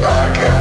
like